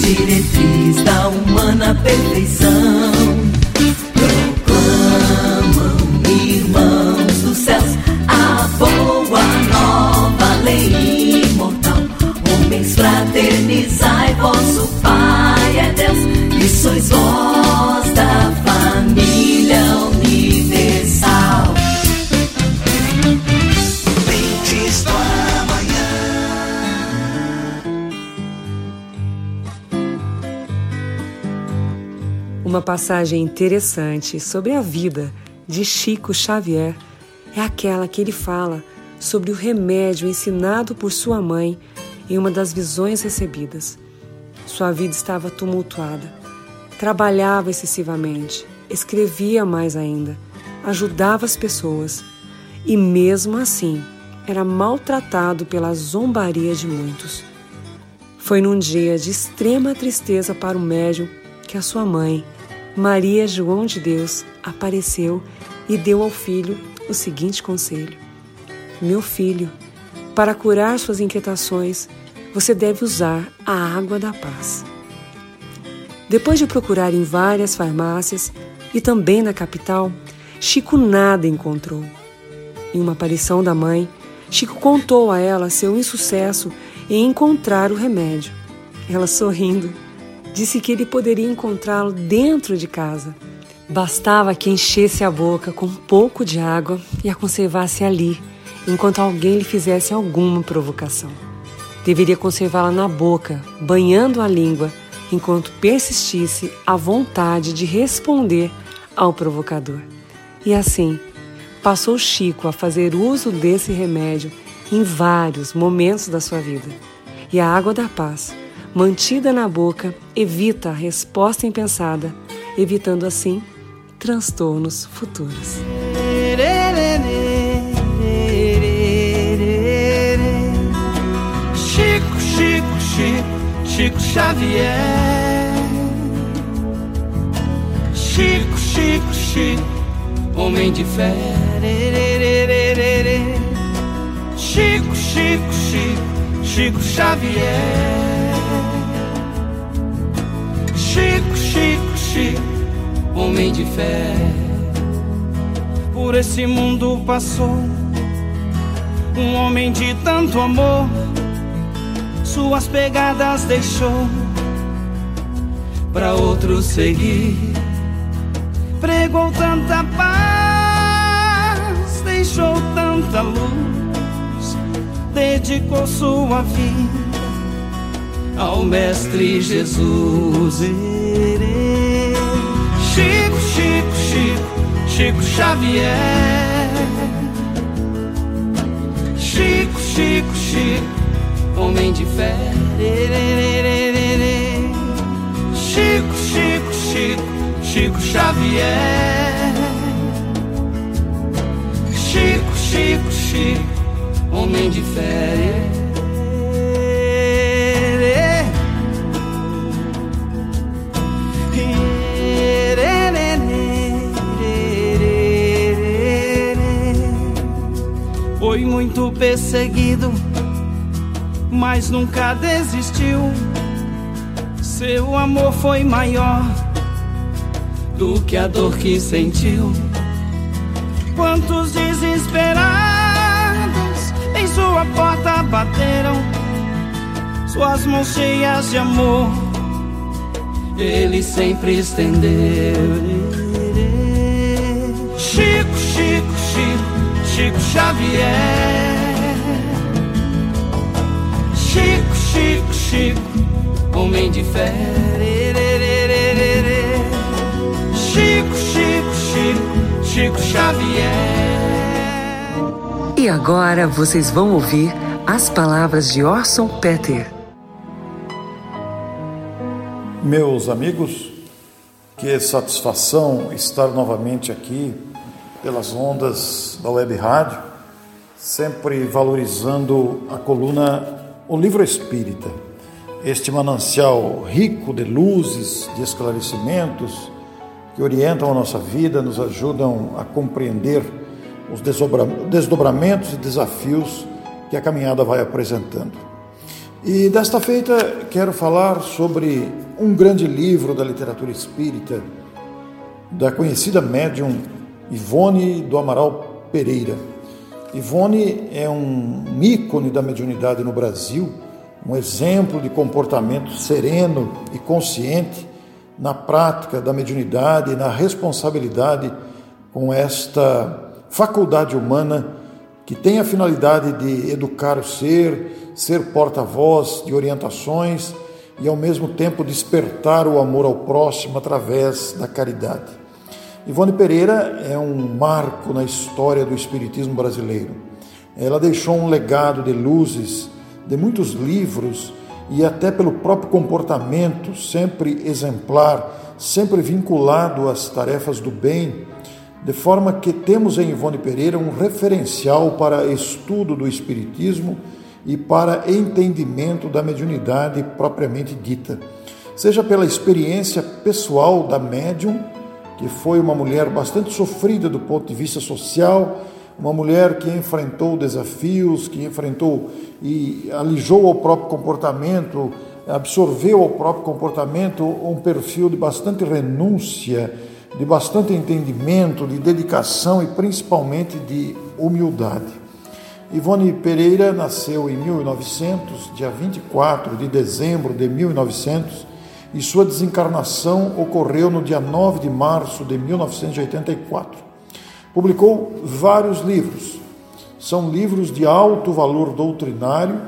diretriz da humana perfeição. Proclamam, irmãos dos céus, a boa nova lei imortal. Homens, fraternizai, vosso Pai é Deus, e sois vós da Uma passagem interessante sobre a vida de Chico Xavier é aquela que ele fala sobre o remédio ensinado por sua mãe em uma das visões recebidas. Sua vida estava tumultuada. Trabalhava excessivamente, escrevia mais ainda, ajudava as pessoas e, mesmo assim, era maltratado pela zombaria de muitos. Foi num dia de extrema tristeza para o médium que a sua mãe, Maria João de Deus, apareceu e deu ao filho o seguinte conselho: Meu filho, para curar suas inquietações, você deve usar a água da paz. Depois de procurar em várias farmácias e também na capital, Chico nada encontrou. Em uma aparição da mãe, Chico contou a ela seu insucesso em encontrar o remédio. Ela, sorrindo, disse que ele poderia encontrá-lo dentro de casa. Bastava que enchesse a boca com um pouco de água e a conservasse ali, enquanto alguém lhe fizesse alguma provocação. Deveria conservá-la na boca, banhando a língua, enquanto persistisse a vontade de responder ao provocador. E assim, passou Chico a fazer uso desse remédio em vários momentos da sua vida. E a água da paz, mantida na boca, evita a resposta impensada, evitando assim transtornos futuros. Chico, Chico, Chico, Chico Xavier. Chico, Chico, Chico, homem de fé. Chico, Chico, Chico, Chico Xavier. Chico, homem de fé. Por esse mundo passou um homem de tanto amor, suas pegadas deixou para outro seguir. Pregou tanta paz, deixou tanta luz, dedicou sua vida ao Mestre Jesus. Chico, Chico, Chico, Chico Xavier. Chico, Chico, Chico, homem de fé. Chico, Chico, Chico, Chico Xavier. Chico, Chico, Chico, homem de fé. Perseguido, mas nunca desistiu. Seu amor foi maior do que a dor que sentiu. Quantos desesperados em sua porta bateram, suas mãos cheias de amor, ele sempre estendeu. Chico, Chico, Chico Xavier. Chico, homem de fé. Chico, Chico, Chico, Chico Xavier. E agora vocês vão ouvir as palavras de Orson Peter. Meus amigos, que satisfação estar novamente aqui pelas ondas da web rádio, sempre valorizando a coluna O Livro Espírita, este manancial rico de luzes, de esclarecimentos que orientam a nossa vida, nos ajudam a compreender os desdobramentos e desafios que a caminhada vai apresentando. E desta feita quero falar sobre um grande livro da literatura espírita, da conhecida médium Ivone do Amaral Pereira. Ivone é um ícone da mediunidade no Brasil, um exemplo de comportamento sereno e consciente na prática da mediunidade e na responsabilidade com esta faculdade humana que tem a finalidade de educar o ser, ser porta-voz de orientações e ao mesmo tempo despertar o amor ao próximo através da caridade. Ivone Pereira é um marco na história do espiritismo brasileiro. Ela deixou um legado de luzes, de muitos livros e até pelo próprio comportamento sempre exemplar, sempre vinculado às tarefas do bem, de forma que temos em Ivone Pereira um referencial para estudo do espiritismo e para entendimento da mediunidade propriamente dita, seja pela experiência pessoal da médium que foi uma mulher bastante sofrida do ponto de vista social, uma mulher que enfrentou desafios, que enfrentou e alijou ao próprio comportamento, absorveu ao próprio comportamento um perfil de bastante renúncia, de bastante entendimento, de dedicação e principalmente de humildade. Ivone Pereira nasceu em 1900, dia 24 de dezembro de 1900, e sua desencarnação ocorreu no dia 9 de março de 1984. Publicou vários livros. São livros de alto valor doutrinário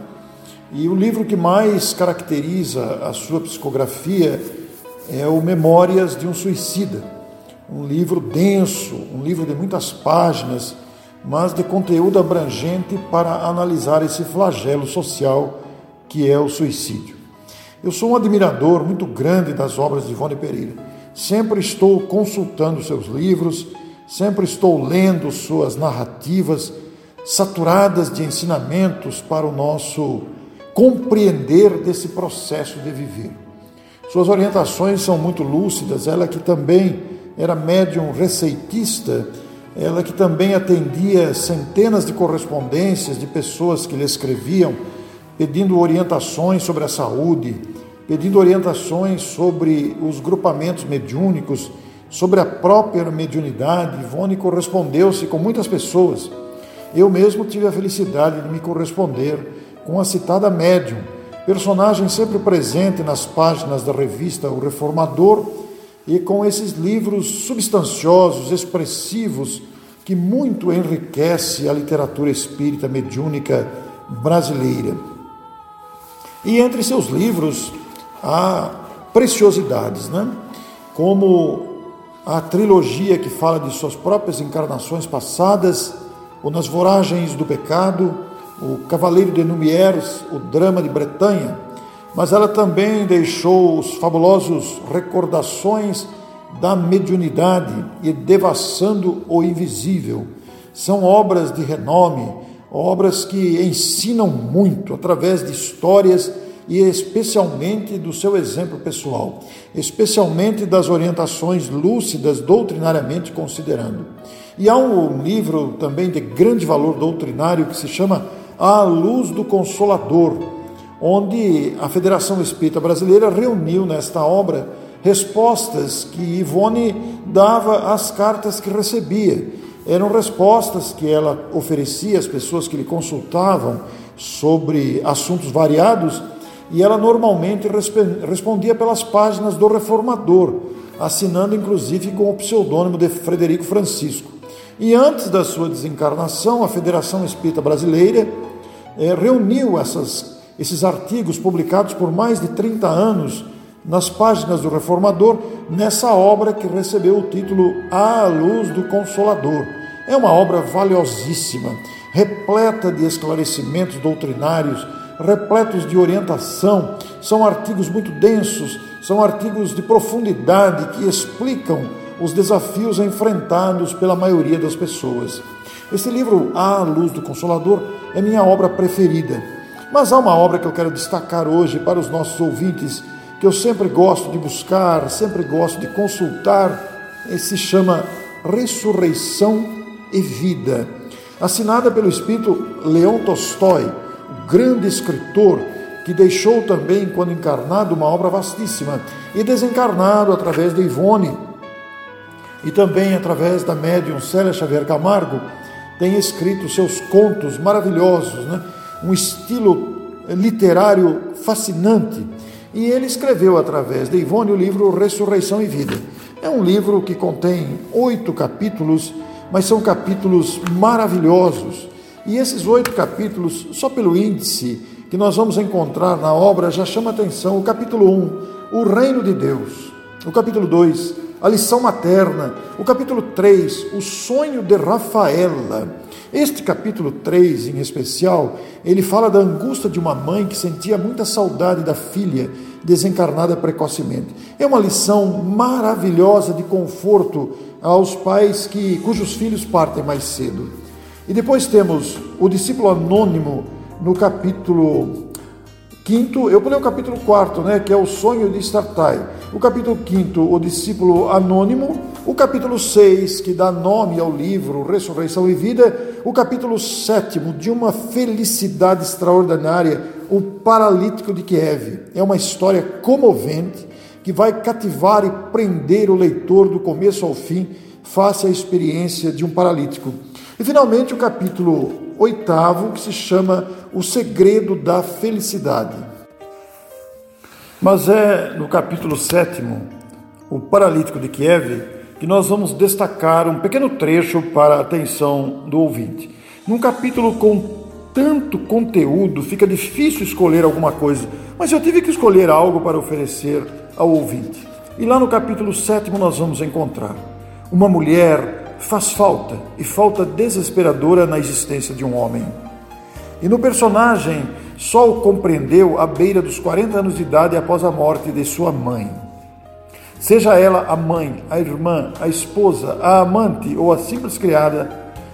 e o livro que mais caracteriza a sua psicografia é o Memórias de um Suicida. Um livro denso, um livro de muitas páginas, mas de conteúdo abrangente para analisar esse flagelo social que é o suicídio. Eu sou um admirador muito grande das obras de Ivone Pereira. Sempre estou consultando seus livros, sempre estou lendo suas narrativas, saturadas de ensinamentos para o nosso compreender desse processo de viver. Suas orientações são muito lúcidas, ela que também era médium receitista, ela que também atendia centenas de correspondências de pessoas que lhe escreviam pedindo orientações sobre a saúde, pedindo orientações sobre os grupamentos mediúnicos, sobre a própria mediunidade. Ivone correspondeu-se com muitas pessoas. Eu mesmo tive a felicidade de me corresponder com a citada médium, personagem sempre presente nas páginas da revista O Reformador e com esses livros substanciosos, expressivos, que muito enriquece a literatura espírita mediúnica brasileira. E entre seus livros há preciosidades, né? como a trilogia que fala de suas próprias encarnações passadas, ou nas voragens do pecado, o Cavaleiro de Numieres, o drama de Bretanha, mas ela também deixou os fabulosos recordações da mediunidade e devassando o invisível. São obras de renome, obras que ensinam muito através de histórias e especialmente do seu exemplo pessoal, especialmente das orientações lúcidas doutrinariamente considerando. E há um livro também de grande valor doutrinário que se chama À Luz do Consolador, onde a Federação Espírita Brasileira reuniu nesta obra respostas que Ivone dava às cartas que recebia. Eram respostas que ela oferecia às pessoas que lhe consultavam sobre assuntos variados e ela normalmente respondia pelas páginas do Reformador, assinando inclusive com o pseudônimo de Frederico Francisco. E antes da sua desencarnação, a Federação Espírita Brasileira eh, reuniu essas, esses artigos publicados por mais de 30 anos nas páginas do Reformador, nessa obra que recebeu o título A Luz do Consolador. É uma obra valiosíssima, repleta de esclarecimentos doutrinários, repletos de orientação. São artigos muito densos, são artigos de profundidade que explicam os desafios enfrentados pela maioria das pessoas. Esse livro, A Luz do Consolador, é minha obra preferida. Mas há uma obra que eu quero destacar hoje para os nossos ouvintes que eu sempre gosto de buscar, sempre gosto de consultar, e se chama Ressurreição e Vida, assinada pelo espírito Leão Tolstói, grande escritor que deixou também, quando encarnado, uma obra vastíssima, e desencarnado através de Ivone e também através da médium Célia Xavier Camargo, tem escrito seus contos maravilhosos, né? um estilo literário fascinante e ele escreveu através de Ivone o livro Ressurreição e Vida. É um livro que contém oito capítulos, mas são capítulos maravilhosos. E esses oito capítulos, só pelo índice que nós vamos encontrar na obra, já chama atenção. O capítulo 1, um, o reino de Deus. O capítulo 2, a lição materna. O capítulo 3, o sonho de Rafaela. Este capítulo 3, em especial, ele fala da angústia de uma mãe que sentia muita saudade da filha desencarnada precocemente. É uma lição maravilhosa de conforto aos pais que cujos filhos partem mais cedo. E depois temos o discípulo anônimo no capítulo quinto, eu pulei o capítulo quarto, né, que é o sonho de Startai. O capítulo quinto, o discípulo anônimo, o capítulo 6, que dá nome ao livro Ressurreição e Vida, o capítulo 7, de uma felicidade extraordinária, o paralítico de Kiev. É uma história comovente que vai cativar e prender o leitor do começo ao fim, face à experiência de um paralítico. E finalmente o capítulo oitavo, que se chama O Segredo da Felicidade. Mas é no capítulo sétimo, o paralítico de Kiev, que nós vamos destacar um pequeno trecho para a atenção do ouvinte. Num capítulo com tanto conteúdo, fica difícil escolher alguma coisa, mas eu tive que escolher algo para oferecer ao ouvinte. E lá no capítulo 7 nós vamos encontrar uma mulher faz falta e falta desesperadora na existência de um homem. E no personagem só o compreendeu à beira dos 40 anos de idade após a morte de sua mãe. Seja ela a mãe, a irmã, a esposa, a amante ou a simples criada,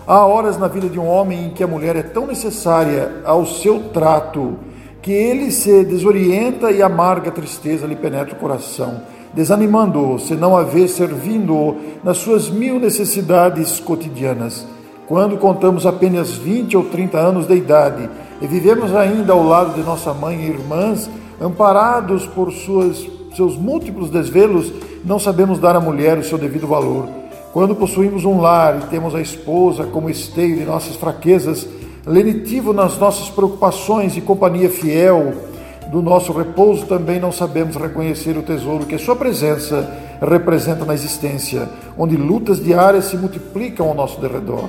há horas na vida de um homem em que a mulher é tão necessária ao seu trato que ele se desorienta e amarga tristeza lhe penetra o coração, desanimando-o, se não a vê servindo-o nas suas mil necessidades cotidianas. Quando contamos apenas 20 ou 30 anos de idade e vivemos ainda ao lado de nossa mãe e irmãs, amparados por suas seus múltiplos desvelos, não sabemos dar à mulher o seu devido valor. Quando possuímos um lar e temos a esposa como esteio de nossas fraquezas, lenitivo nas nossas preocupações e companhia fiel do nosso repouso, também não sabemos reconhecer o tesouro que a sua presença representa na existência, onde lutas diárias se multiplicam ao nosso derredor.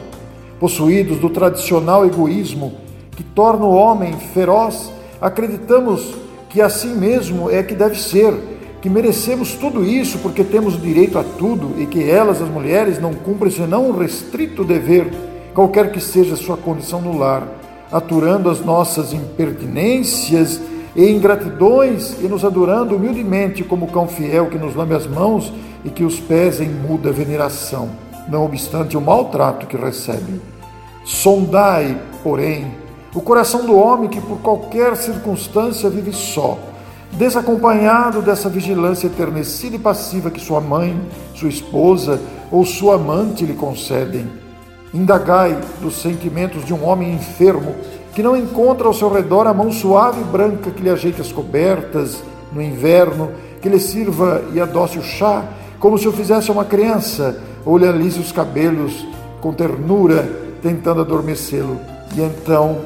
Possuídos do tradicional egoísmo que torna o homem feroz, acreditamos que assim mesmo é que deve ser que merecemos tudo isso porque temos direito a tudo e que elas, as mulheres, não cumprem senão um restrito dever, qualquer que seja sua condição no lar, aturando as nossas impertinências e ingratidões e nos adorando humildemente como cão fiel que nos lambe as mãos e que os pés em muda veneração, não obstante o maltrato que recebe. Sondai, porém, o coração do homem que por qualquer circunstância vive só desacompanhado dessa vigilância eternecida e passiva que sua mãe, sua esposa ou sua amante lhe concedem. Indagai dos sentimentos de um homem enfermo que não encontra ao seu redor a mão suave e branca que lhe ajeite as cobertas no inverno, que lhe sirva e adoce o chá, como se o fizesse uma criança, ou lhe alise os cabelos com ternura, tentando adormecê-lo. E então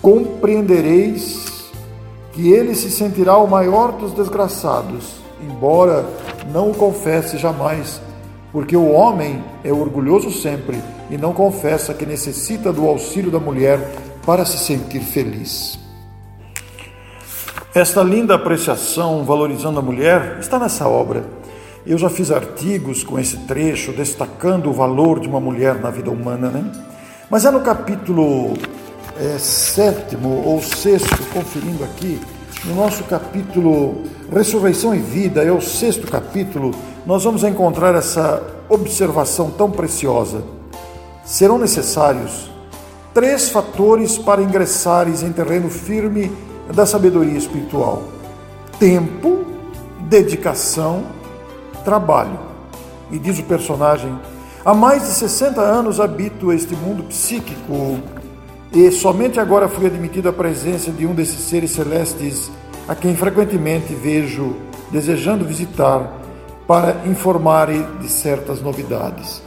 compreendereis que ele se sentirá o maior dos desgraçados, embora não o confesse jamais, porque o homem é orgulhoso sempre e não confessa que necessita do auxílio da mulher para se sentir feliz. Esta linda apreciação valorizando a mulher está nessa obra. Eu já fiz artigos com esse trecho destacando o valor de uma mulher na vida humana, né? Mas é no capítulo é, sétimo ou sexto, conferindo aqui, no nosso capítulo Ressurreição e Vida, é o sexto capítulo, nós vamos encontrar essa observação tão preciosa. Serão necessários três fatores para ingressares em terreno firme da sabedoria espiritual: tempo, dedicação, trabalho. E diz o personagem: há mais de 60 anos habito este mundo psíquico e somente agora fui admitido à presença de um desses seres celestes a quem frequentemente vejo desejando visitar para informar de certas novidades.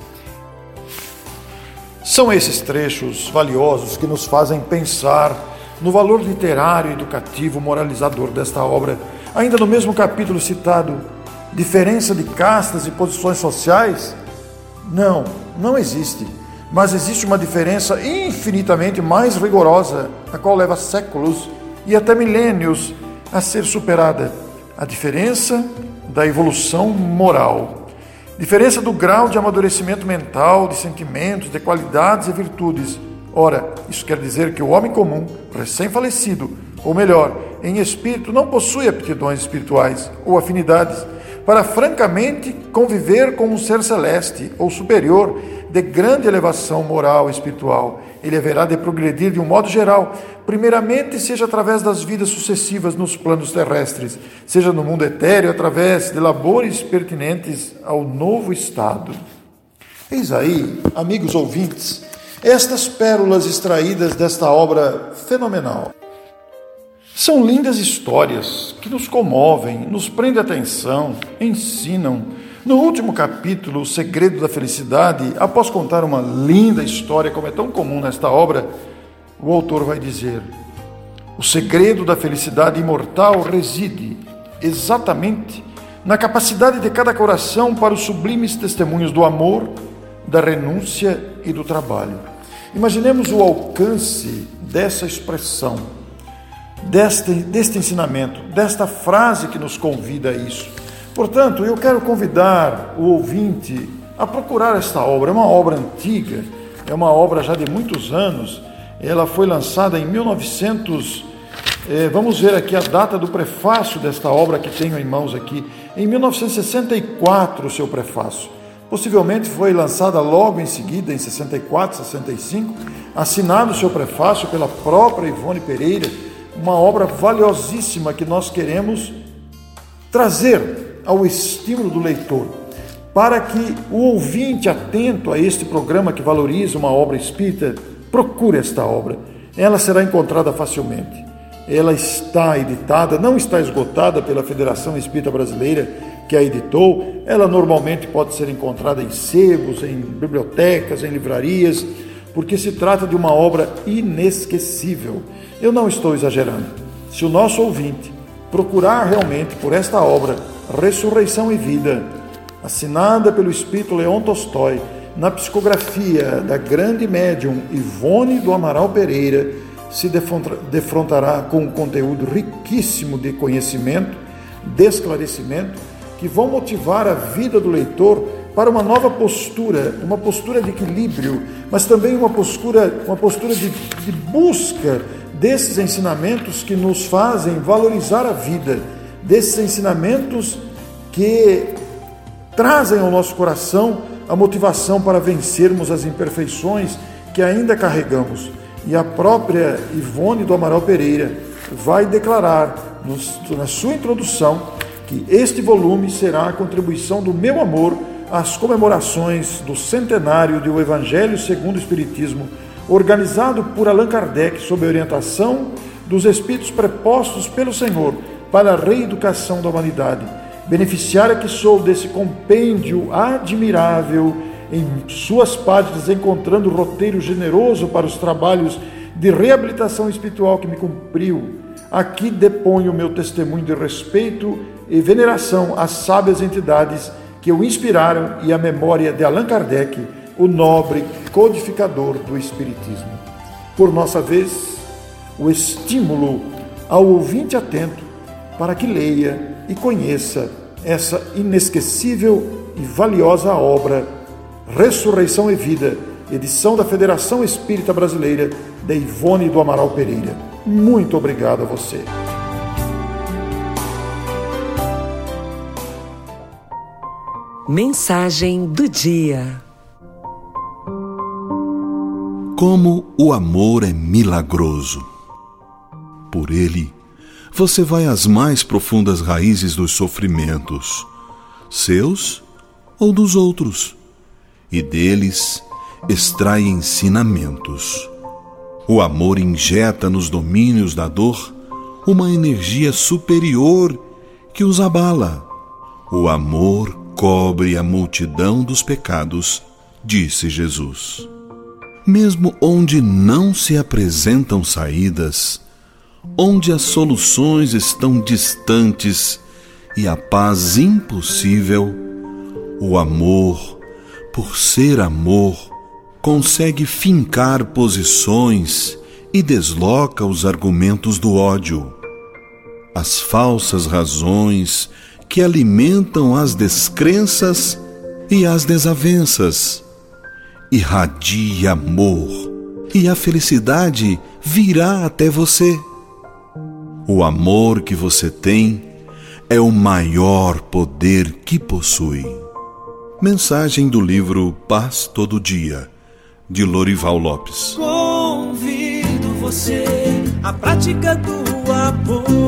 São esses trechos valiosos que nos fazem pensar no valor literário, educativo, moralizador desta obra. Ainda no mesmo capítulo citado, diferença de castas e posições sociais? Não, não existe. Mas existe uma diferença infinitamente mais rigorosa, a qual leva séculos e até milênios a ser superada: a diferença da evolução moral. Diferença do grau de amadurecimento mental, de sentimentos, de qualidades e virtudes. Ora, isso quer dizer que o homem comum, recém-falecido, ou melhor, em espírito, não possui aptidões espirituais ou afinidades para francamente conviver com um ser celeste ou superior de grande elevação moral e espiritual. Ele haverá de progredir de um modo geral, primeiramente, seja através das vidas sucessivas nos planos terrestres, seja no mundo etéreo, através de labores pertinentes ao novo estado. Eis aí, amigos ouvintes, estas pérolas extraídas desta obra fenomenal. São lindas histórias que nos comovem, nos prendem atenção, ensinam. No último capítulo, O Segredo da Felicidade, após contar uma linda história, como é tão comum nesta obra, o autor vai dizer: O segredo da felicidade imortal reside exatamente na capacidade de cada coração para os sublimes testemunhos do amor, da renúncia e do trabalho. Imaginemos o alcance dessa expressão deste, deste ensinamento, desta frase que nos convida a isso. Portanto, eu quero convidar o ouvinte a procurar esta obra. É uma obra antiga, é uma obra já de muitos anos. Ela foi lançada em 1900. Eh, vamos ver aqui a data do prefácio desta obra que tenho em mãos aqui. Em 1964, o seu prefácio. Possivelmente foi lançada logo em seguida, em 64, 65, assinado o seu prefácio pela própria Ivone Pereira uma obra valiosíssima que nós queremos trazer ao estímulo do leitor, para que o ouvinte atento a este programa que valoriza uma obra espírita procure esta obra. Ela será encontrada facilmente. Ela está editada, não está esgotada pela Federação Espírita Brasileira que a editou. Ela normalmente pode ser encontrada em sebos, em bibliotecas, em livrarias, porque se trata de uma obra inesquecível eu não estou exagerando. Se o nosso ouvinte procurar realmente por esta obra, Ressurreição e Vida, assinada pelo Espírito Leon Tolstói, na psicografia da grande médium Ivone do Amaral Pereira, se defrontará com um conteúdo riquíssimo de conhecimento, de esclarecimento, que vão motivar a vida do leitor para uma nova postura, uma postura de equilíbrio, mas também uma postura, uma postura de, de busca desses ensinamentos que nos fazem valorizar a vida, desses ensinamentos que trazem ao nosso coração a motivação para vencermos as imperfeições que ainda carregamos. E a própria Ivone do Amaral Pereira vai declarar na sua introdução que este volume será a contribuição do meu amor às comemorações do centenário do Evangelho segundo o Espiritismo organizado por Allan Kardec sob a orientação dos espíritos prepostos pelo Senhor para a reeducação da humanidade. Beneficiária que sou desse compêndio admirável em suas páginas, encontrando roteiro generoso para os trabalhos de reabilitação espiritual que me cumpriu. Aqui deponho meu testemunho de respeito e veneração às sábias entidades que o inspiraram e à memória de Allan Kardec, o nobre codificador do Espiritismo. Por nossa vez, o estímulo ao ouvinte atento para que leia e conheça essa inesquecível e valiosa obra Ressurreição e Vida, edição da Federação Espírita Brasileira, de Ivone do Amaral Pereira. Muito obrigado a você. Mensagem do dia. Como o amor é milagroso. Por ele, você vai às mais profundas raízes dos sofrimentos, seus ou dos outros, e deles extrai ensinamentos. O amor injeta nos domínios da dor uma energia superior que os abala. O amor cobre a multidão dos pecados, disse Jesus. Mesmo onde não se apresentam saídas, onde as soluções estão distantes e a paz impossível, o amor, por ser amor, consegue fincar posições e desloca os argumentos do ódio. As falsas razões que alimentam as descrenças e as desavenças. Irradia amor e a felicidade virá até você. O amor que você tem é o maior poder que possui. Mensagem do livro Paz Todo Dia de Lorival Lopes. Convido você à prática do amor.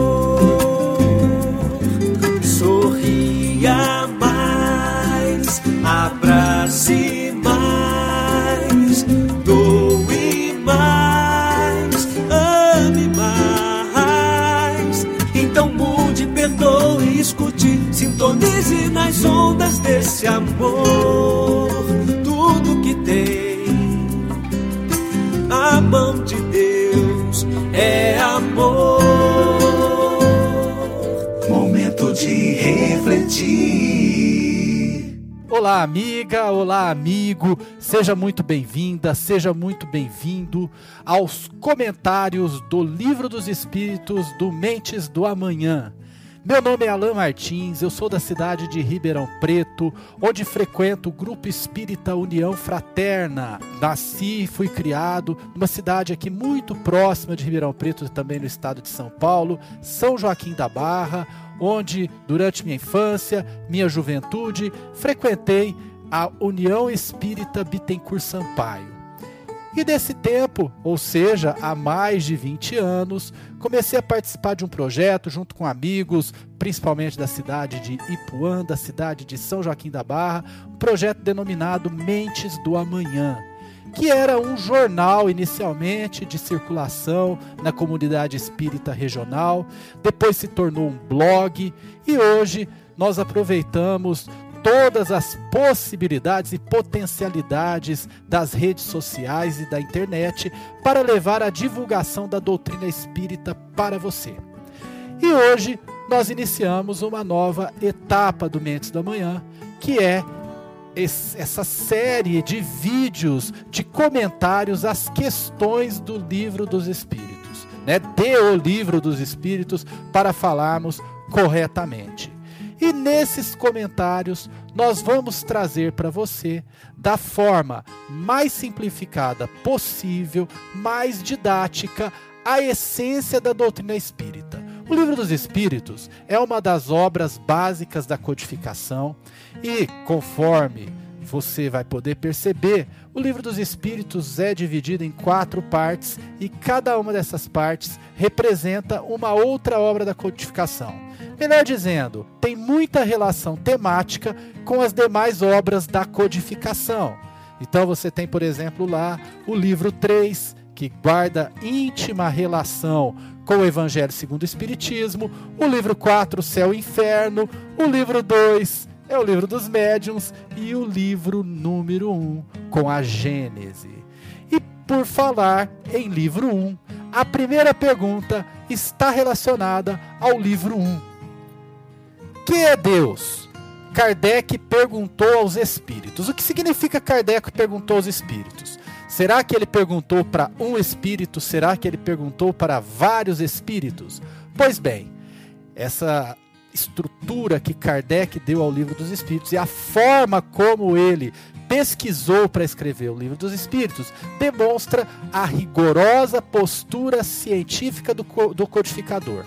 Amiga, olá, amigo. Seja muito bem-vinda, seja muito bem-vindo aos comentários do Livro dos Espíritos do Mentes do Amanhã. Meu nome é Alain Martins, eu sou da cidade de Ribeirão Preto, onde frequento o Grupo Espírita União Fraterna. Nasci e fui criado numa cidade aqui muito próxima de Ribeirão Preto, também no estado de São Paulo, São Joaquim da Barra, onde durante minha infância, minha juventude, frequentei a União Espírita Bittencourt Sampaio. E desse tempo, ou seja, há mais de 20 anos, comecei a participar de um projeto junto com amigos, principalmente da cidade de Ipuã, da cidade de São Joaquim da Barra, um projeto denominado Mentes do Amanhã, que era um jornal inicialmente de circulação na comunidade espírita regional, depois se tornou um blog e hoje nós aproveitamos todas as possibilidades e potencialidades das redes sociais e da internet para levar a divulgação da doutrina espírita para você. E hoje nós iniciamos uma nova etapa do Mentes da Manhã, que é essa série de vídeos, de comentários às questões do livro dos Espíritos, né? De o livro dos Espíritos para falarmos corretamente. E nesses comentários nós vamos trazer para você, da forma mais simplificada possível, mais didática, a essência da doutrina espírita. O Livro dos Espíritos é uma das obras básicas da codificação e, conforme você vai poder perceber, o Livro dos Espíritos é dividido em quatro partes e cada uma dessas partes representa uma outra obra da codificação. Melhor dizendo, tem muita relação temática com as demais obras da codificação. Então você tem, por exemplo, lá o livro 3, que guarda íntima relação com o Evangelho segundo o Espiritismo, o livro 4, Céu e Inferno, o livro 2 é o livro dos médiuns e o livro número 1 com a Gênese. E por falar em livro 1, a primeira pergunta está relacionada ao livro 1. Que é Deus? Kardec perguntou aos espíritos. O que significa Kardec perguntou aos espíritos? Será que ele perguntou para um espírito? Será que ele perguntou para vários espíritos? Pois bem, essa estrutura que Kardec deu ao livro dos espíritos e a forma como ele pesquisou para escrever o livro dos espíritos demonstra a rigorosa postura científica do, do codificador.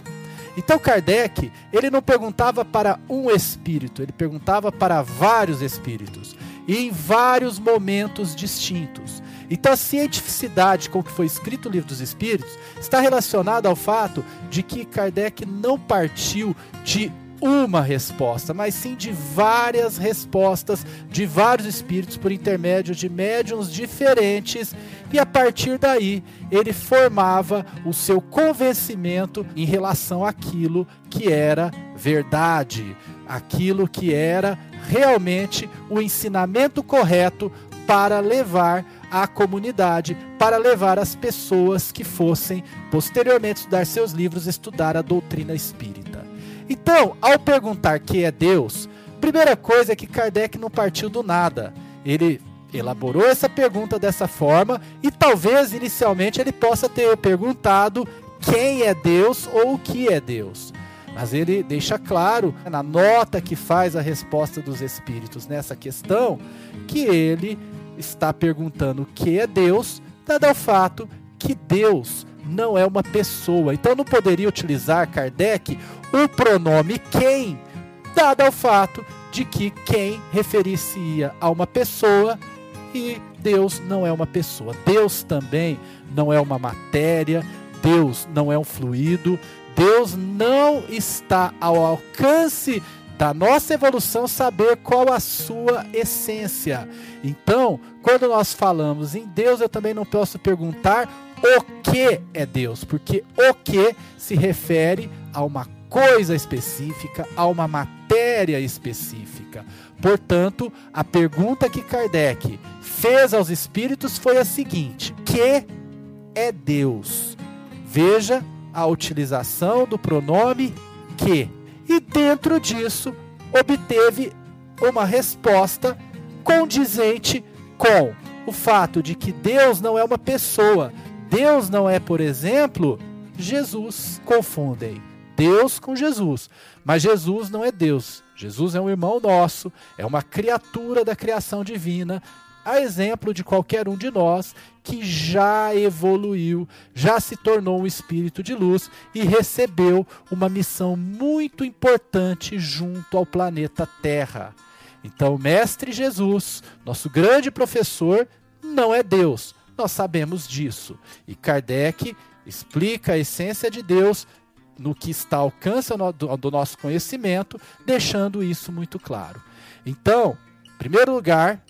Então Kardec, ele não perguntava para um espírito, ele perguntava para vários espíritos e em vários momentos distintos. Então a cientificidade com que foi escrito o livro dos Espíritos está relacionada ao fato de que Kardec não partiu de uma resposta, mas sim de várias respostas de vários espíritos por intermédio de médiums diferentes, e a partir daí ele formava o seu convencimento em relação àquilo que era verdade, aquilo que era realmente o ensinamento correto para levar à comunidade, para levar as pessoas que fossem posteriormente estudar seus livros, estudar a doutrina espírita. Então, ao perguntar que é Deus, primeira coisa é que Kardec não partiu do nada. Ele elaborou essa pergunta dessa forma e talvez inicialmente ele possa ter perguntado quem é Deus ou o que é Deus. Mas ele deixa claro na nota que faz a resposta dos espíritos nessa questão que ele está perguntando o que é Deus, dado ao fato que Deus não é uma pessoa. Então não poderia utilizar Kardec o pronome quem, dado ao fato de que quem referir-se-ia a uma pessoa e Deus não é uma pessoa. Deus também não é uma matéria, Deus não é um fluido, Deus não está ao alcance da nossa evolução saber qual a sua essência. Então, quando nós falamos em Deus, eu também não posso perguntar o que é Deus, porque o que se refere a uma coisa específica, a uma matéria específica. Portanto, a pergunta que Kardec fez aos espíritos foi a seguinte: que é Deus? Veja a utilização do pronome que e dentro disso obteve uma resposta condizente com o fato de que Deus não é uma pessoa. Deus não é, por exemplo, Jesus. Confundem Deus com Jesus. Mas Jesus não é Deus. Jesus é um irmão nosso, é uma criatura da criação divina a exemplo de qualquer um de nós que já evoluiu, já se tornou um espírito de luz e recebeu uma missão muito importante junto ao planeta Terra. Então, o Mestre Jesus, nosso grande professor, não é Deus. Nós sabemos disso. E Kardec explica a essência de Deus no que está ao alcance do nosso conhecimento, deixando isso muito claro. Então, em primeiro lugar,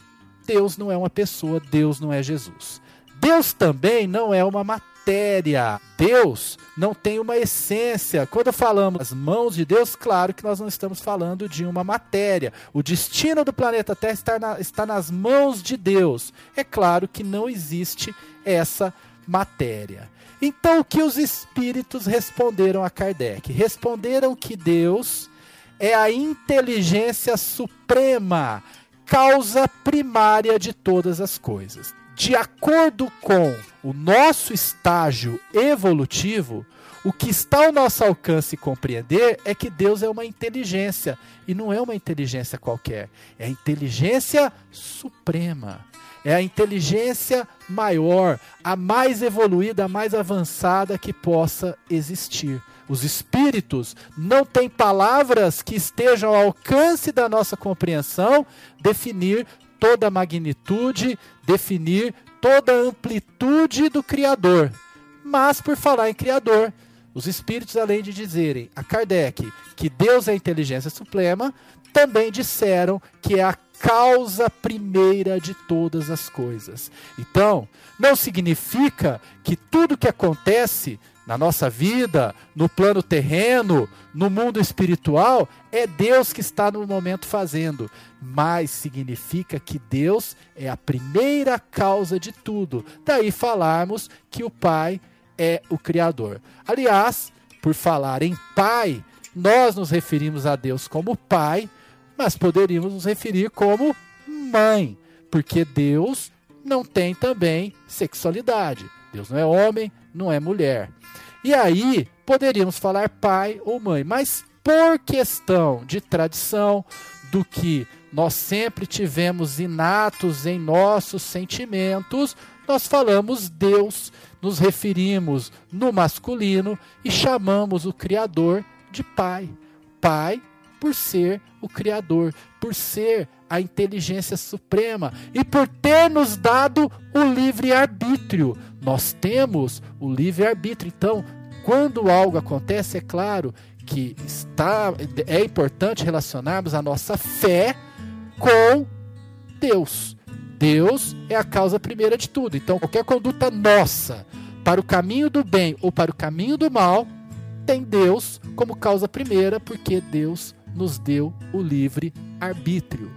Deus não é uma pessoa, Deus não é Jesus. Deus também não é uma matéria. Deus não tem uma essência. Quando falamos as mãos de Deus, claro que nós não estamos falando de uma matéria. O destino do planeta Terra está, na, está nas mãos de Deus. É claro que não existe essa matéria. Então, o que os espíritos responderam a Kardec? Responderam que Deus é a inteligência suprema causa primária de todas as coisas. De acordo com o nosso estágio evolutivo, o que está ao nosso alcance compreender é que Deus é uma inteligência e não é uma inteligência qualquer, é a inteligência suprema. É a inteligência maior, a mais evoluída, a mais avançada que possa existir. Os espíritos não têm palavras que estejam ao alcance da nossa compreensão definir toda a magnitude, definir toda a amplitude do Criador. Mas, por falar em Criador, Os espíritos, além de dizerem a Kardec que Deus é a inteligência suprema, também disseram que é a causa primeira de todas as coisas. Então, não significa que tudo que acontece na nossa vida, no plano terreno, no mundo espiritual, é Deus que está no momento fazendo. Mas significa que Deus é a primeira causa de tudo. Daí falarmos que o Pai é o Criador. Aliás, por falar em Pai, nós nos referimos a Deus como Pai, mas poderíamos nos referir como Mãe, porque Deus não tem também sexualidade. Deus não é homem, não é mulher. E aí poderíamos falar pai ou mãe, mas por questão de tradição, do que nós sempre tivemos inatos em nossos sentimentos, nós falamos Deus, nos referimos no masculino e chamamos o Criador de Pai. Pai por ser o Criador, por ser a inteligência suprema e por ter nos dado o livre-arbítrio. Nós temos o livre-arbítrio. Então, quando algo acontece, é claro que está, é importante relacionarmos a nossa fé com Deus. Deus é a causa primeira de tudo. Então, qualquer conduta nossa para o caminho do bem ou para o caminho do mal tem Deus como causa primeira, porque Deus nos deu o livre arbítrio.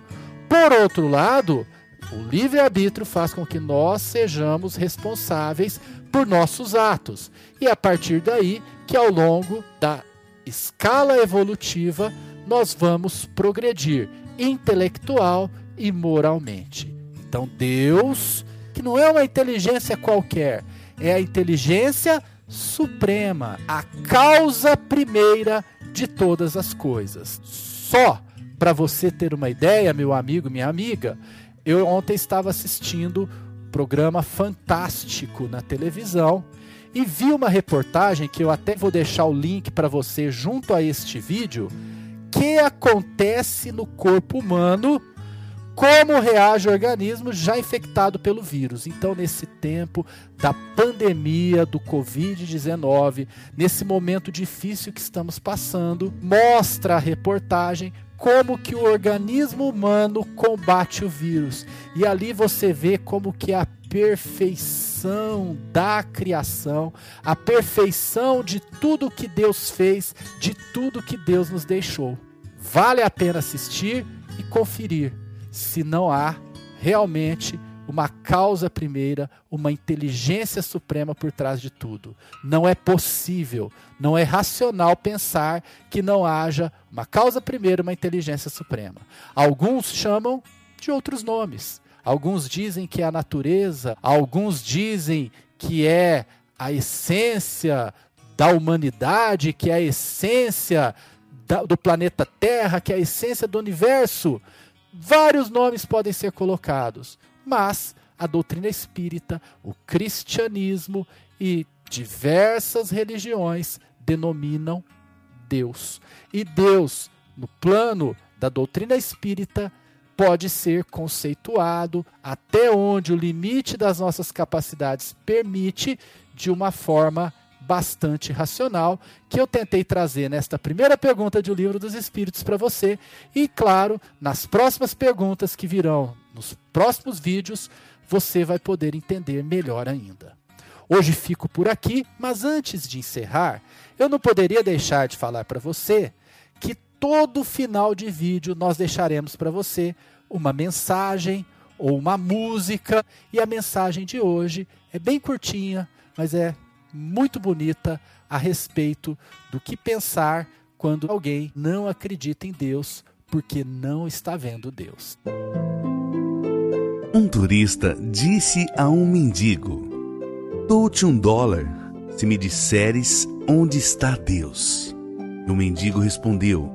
Por outro lado, o livre-arbítrio faz com que nós sejamos responsáveis por nossos atos. E é a partir daí que ao longo da escala evolutiva nós vamos progredir intelectual e moralmente. Então Deus, que não é uma inteligência qualquer, é a inteligência suprema, a causa primeira de todas as coisas. Só para você ter uma ideia, meu amigo, minha amiga, eu ontem estava assistindo um programa fantástico na televisão e vi uma reportagem que eu até vou deixar o link para você junto a este vídeo, que acontece no corpo humano como reage o organismo já infectado pelo vírus. Então, nesse tempo da pandemia do Covid-19, nesse momento difícil que estamos passando, mostra a reportagem como que o organismo humano combate o vírus. E ali você vê como que a perfeição da criação, a perfeição de tudo que Deus fez, de tudo que Deus nos deixou. Vale a pena assistir e conferir se não há realmente uma causa primeira, uma inteligência suprema por trás de tudo. Não é possível, não é racional pensar que não haja uma causa primeira, uma inteligência suprema. Alguns chamam de outros nomes. Alguns dizem que é a natureza, alguns dizem que é a essência da humanidade, que é a essência da, do planeta Terra, que é a essência do universo. Vários nomes podem ser colocados, mas a doutrina espírita, o cristianismo e diversas religiões denominam Deus. E Deus, no plano da doutrina espírita, pode ser conceituado até onde o limite das nossas capacidades permite de uma forma bastante racional que eu tentei trazer nesta primeira pergunta do Livro dos Espíritos para você e, claro, nas próximas perguntas que virão nos próximos vídeos, você vai poder entender melhor ainda. Hoje fico por aqui, mas antes de encerrar, eu não poderia deixar de falar para você que todo final de vídeo nós deixaremos para você uma mensagem ou uma música, e a mensagem de hoje é bem curtinha, mas é muito bonita a respeito do que pensar quando alguém não acredita em Deus porque não está vendo Deus. Um turista disse a um mendigo: Dou-te um dólar se me disseres onde está Deus. E o mendigo respondeu: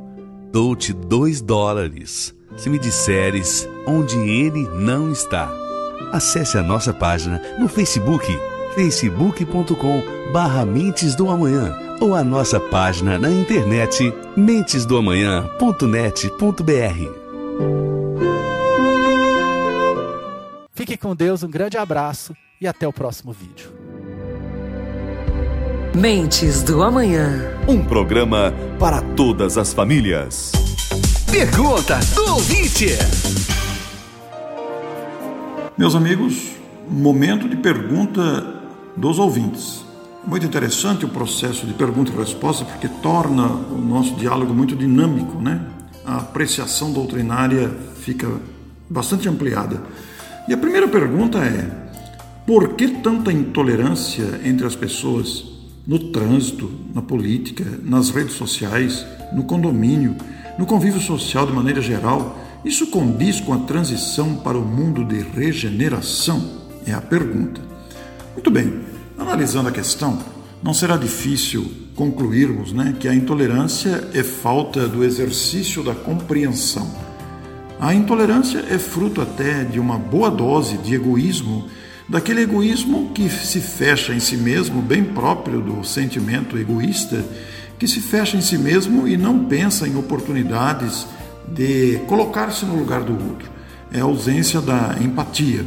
Dou-te dois dólares se me disseres onde ele não está. Acesse a nossa página no Facebook facebook.com barra Mentes do Amanhã ou a nossa página na internet mentesdoamanhã.net.br. Fique com Deus, um grande abraço e até o próximo vídeo. Mentes do Amanhã. Um programa para todas as famílias. Pergunta do ouvinte. Meus amigos, momento de pergunta dos ouvintes. Muito interessante o processo de pergunta e resposta porque torna o nosso diálogo muito dinâmico, né? A apreciação doutrinária fica bastante ampliada. E a primeira pergunta é: por que tanta intolerância entre as pessoas no trânsito, na política, nas redes sociais, no condomínio, no convívio social de maneira geral? Isso condiz com a transição para o mundo de regeneração? É a pergunta. Muito bem. Analisando a questão, não será difícil concluirmos né, que a intolerância é falta do exercício da compreensão. A intolerância é fruto até de uma boa dose de egoísmo, daquele egoísmo que se fecha em si mesmo, bem próprio do sentimento egoísta, que se fecha em si mesmo e não pensa em oportunidades de colocar-se no lugar do outro. É a ausência da empatia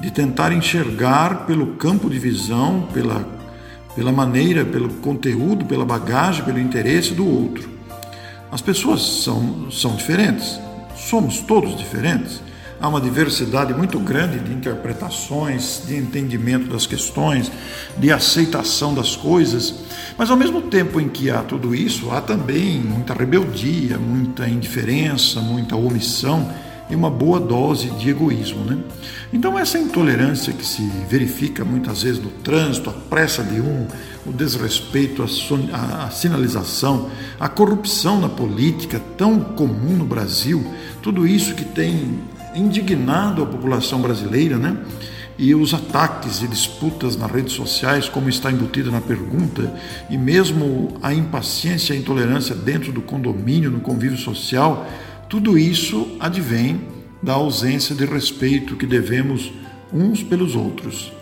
de tentar enxergar pelo campo de visão, pela, pela maneira, pelo conteúdo, pela bagagem, pelo interesse do outro. As pessoas são, são diferentes, somos todos diferentes. Há uma diversidade muito grande de interpretações, de entendimento das questões, de aceitação das coisas, mas ao mesmo tempo em que há tudo isso, há também muita rebeldia, muita indiferença, muita omissão e uma boa dose de egoísmo. Né? Então, essa intolerância que se verifica muitas vezes no trânsito, a pressa de um, o desrespeito à, sinalização, a corrupção na política, tão comum no Brasil, tudo isso que tem indignado a população brasileira, né? e os ataques e disputas nas redes sociais, como está embutido na pergunta, e mesmo a impaciência e a intolerância dentro do condomínio, no convívio social, tudo isso advém da ausência de respeito que devemos uns pelos outros.